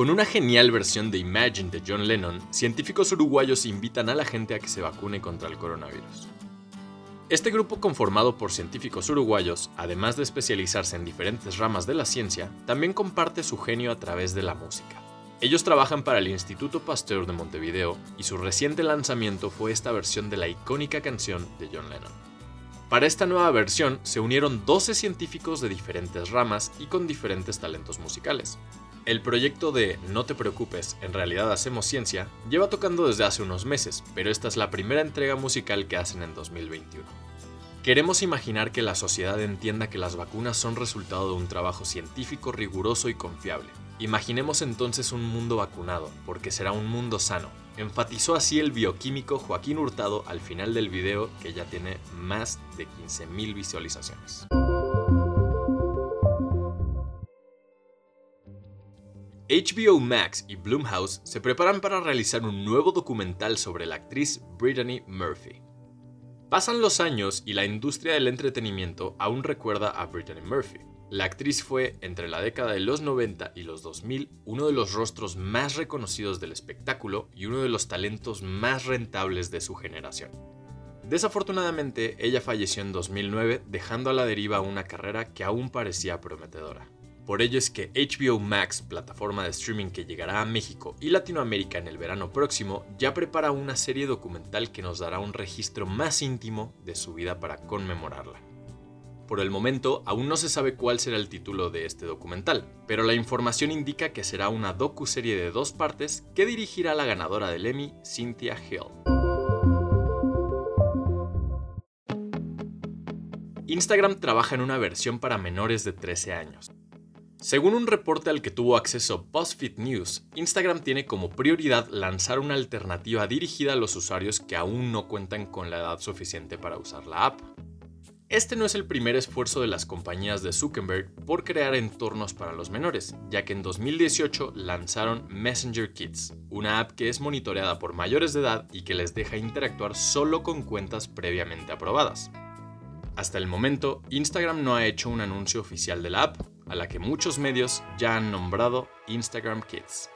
Con una genial versión de Imagine de John Lennon, científicos uruguayos invitan a la gente a que se vacune contra el coronavirus. Este grupo conformado por científicos uruguayos, además de especializarse en diferentes ramas de la ciencia, también comparte su genio a través de la música. Ellos trabajan para el Instituto Pasteur de Montevideo y su reciente lanzamiento fue esta versión de la icónica canción de John Lennon. Para esta nueva versión se unieron 12 científicos de diferentes ramas y con diferentes talentos musicales. El proyecto de No te preocupes, en realidad hacemos ciencia, lleva tocando desde hace unos meses, pero esta es la primera entrega musical que hacen en 2021. Queremos imaginar que la sociedad entienda que las vacunas son resultado de un trabajo científico riguroso y confiable. Imaginemos entonces un mundo vacunado, porque será un mundo sano. Enfatizó así el bioquímico Joaquín Hurtado al final del video que ya tiene más de 15.000 visualizaciones. HBO Max y Blumhouse se preparan para realizar un nuevo documental sobre la actriz Brittany Murphy. Pasan los años y la industria del entretenimiento aún recuerda a Brittany Murphy. La actriz fue, entre la década de los 90 y los 2000, uno de los rostros más reconocidos del espectáculo y uno de los talentos más rentables de su generación. Desafortunadamente, ella falleció en 2009 dejando a la deriva una carrera que aún parecía prometedora. Por ello es que HBO Max, plataforma de streaming que llegará a México y Latinoamérica en el verano próximo, ya prepara una serie documental que nos dará un registro más íntimo de su vida para conmemorarla. Por el momento, aún no se sabe cuál será el título de este documental, pero la información indica que será una docu-serie de dos partes que dirigirá la ganadora del Emmy, Cynthia Hill. Instagram trabaja en una versión para menores de 13 años. Según un reporte al que tuvo acceso BuzzFeed News, Instagram tiene como prioridad lanzar una alternativa dirigida a los usuarios que aún no cuentan con la edad suficiente para usar la app. Este no es el primer esfuerzo de las compañías de Zuckerberg por crear entornos para los menores, ya que en 2018 lanzaron Messenger Kids, una app que es monitoreada por mayores de edad y que les deja interactuar solo con cuentas previamente aprobadas. Hasta el momento, Instagram no ha hecho un anuncio oficial de la app, a la que muchos medios ya han nombrado Instagram Kids.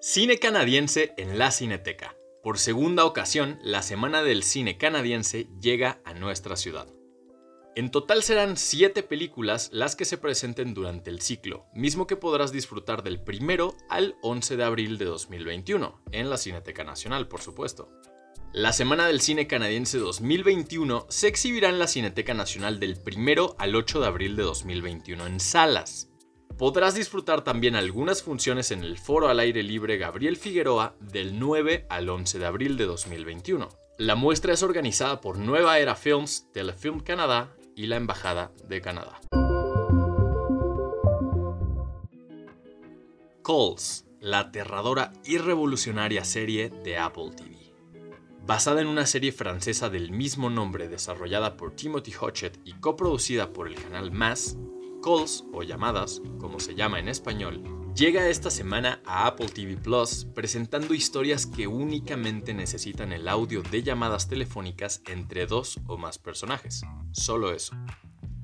Cine canadiense en la Cineteca. Por segunda ocasión, la Semana del Cine Canadiense llega a nuestra ciudad. En total serán 7 películas las que se presenten durante el ciclo, mismo que podrás disfrutar del primero al 11 de abril de 2021, en la Cineteca Nacional, por supuesto. La Semana del Cine Canadiense 2021 se exhibirá en la Cineteca Nacional del 1 al 8 de abril de 2021 en salas. Podrás disfrutar también algunas funciones en el Foro al Aire Libre Gabriel Figueroa del 9 al 11 de abril de 2021. La muestra es organizada por Nueva Era Films, Telefilm Canadá y la Embajada de Canadá. Calls, la aterradora y revolucionaria serie de Apple TV. Basada en una serie francesa del mismo nombre desarrollada por Timothy Hodgett y coproducida por el canal Mass, Calls o llamadas, como se llama en español, llega esta semana a Apple TV Plus presentando historias que únicamente necesitan el audio de llamadas telefónicas entre dos o más personajes. Solo eso.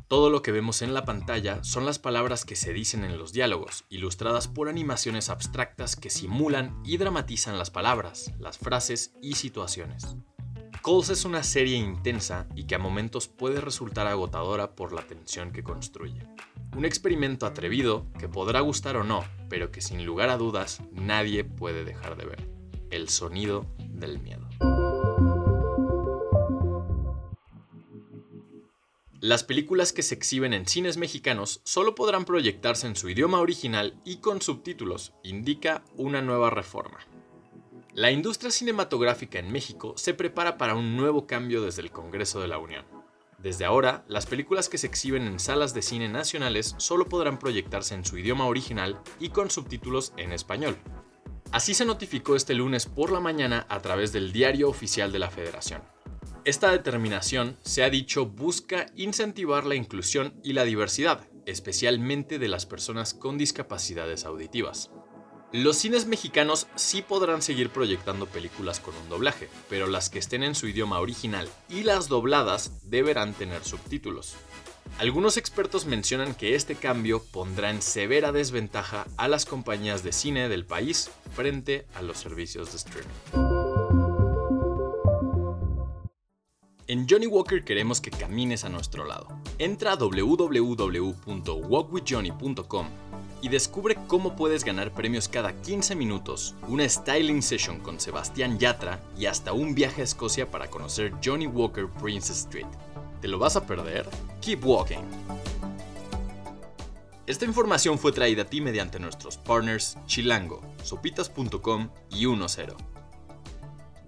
Todo lo que vemos en la pantalla son las palabras que se dicen en los diálogos, ilustradas por animaciones abstractas que simulan y dramatizan las palabras, las frases y situaciones. Calls es una serie intensa y que a momentos puede resultar agotadora por la tensión que construye. Un experimento atrevido que podrá gustar o no, pero que sin lugar a dudas nadie puede dejar de ver. El sonido del miedo. Las películas que se exhiben en cines mexicanos solo podrán proyectarse en su idioma original y con subtítulos, indica una nueva reforma. La industria cinematográfica en México se prepara para un nuevo cambio desde el Congreso de la Unión. Desde ahora, las películas que se exhiben en salas de cine nacionales solo podrán proyectarse en su idioma original y con subtítulos en español. Así se notificó este lunes por la mañana a través del Diario Oficial de la Federación. Esta determinación, se ha dicho, busca incentivar la inclusión y la diversidad, especialmente de las personas con discapacidades auditivas. Los cines mexicanos sí podrán seguir proyectando películas con un doblaje, pero las que estén en su idioma original y las dobladas deberán tener subtítulos. Algunos expertos mencionan que este cambio pondrá en severa desventaja a las compañías de cine del país frente a los servicios de streaming. En Johnny Walker queremos que camines a nuestro lado. Entra a www.walkwithjohnny.com y descubre cómo puedes ganar premios cada 15 minutos, una styling session con Sebastián Yatra y hasta un viaje a Escocia para conocer Johnny Walker Princess Street. ¿Te lo vas a perder? Keep walking. Esta información fue traída a ti mediante nuestros partners Chilango, sopitas.com y 10.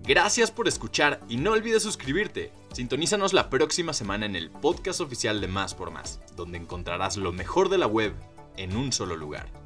Gracias por escuchar y no olvides suscribirte. Sintonízanos la próxima semana en el podcast oficial de Más por Más, donde encontrarás lo mejor de la web en un solo lugar.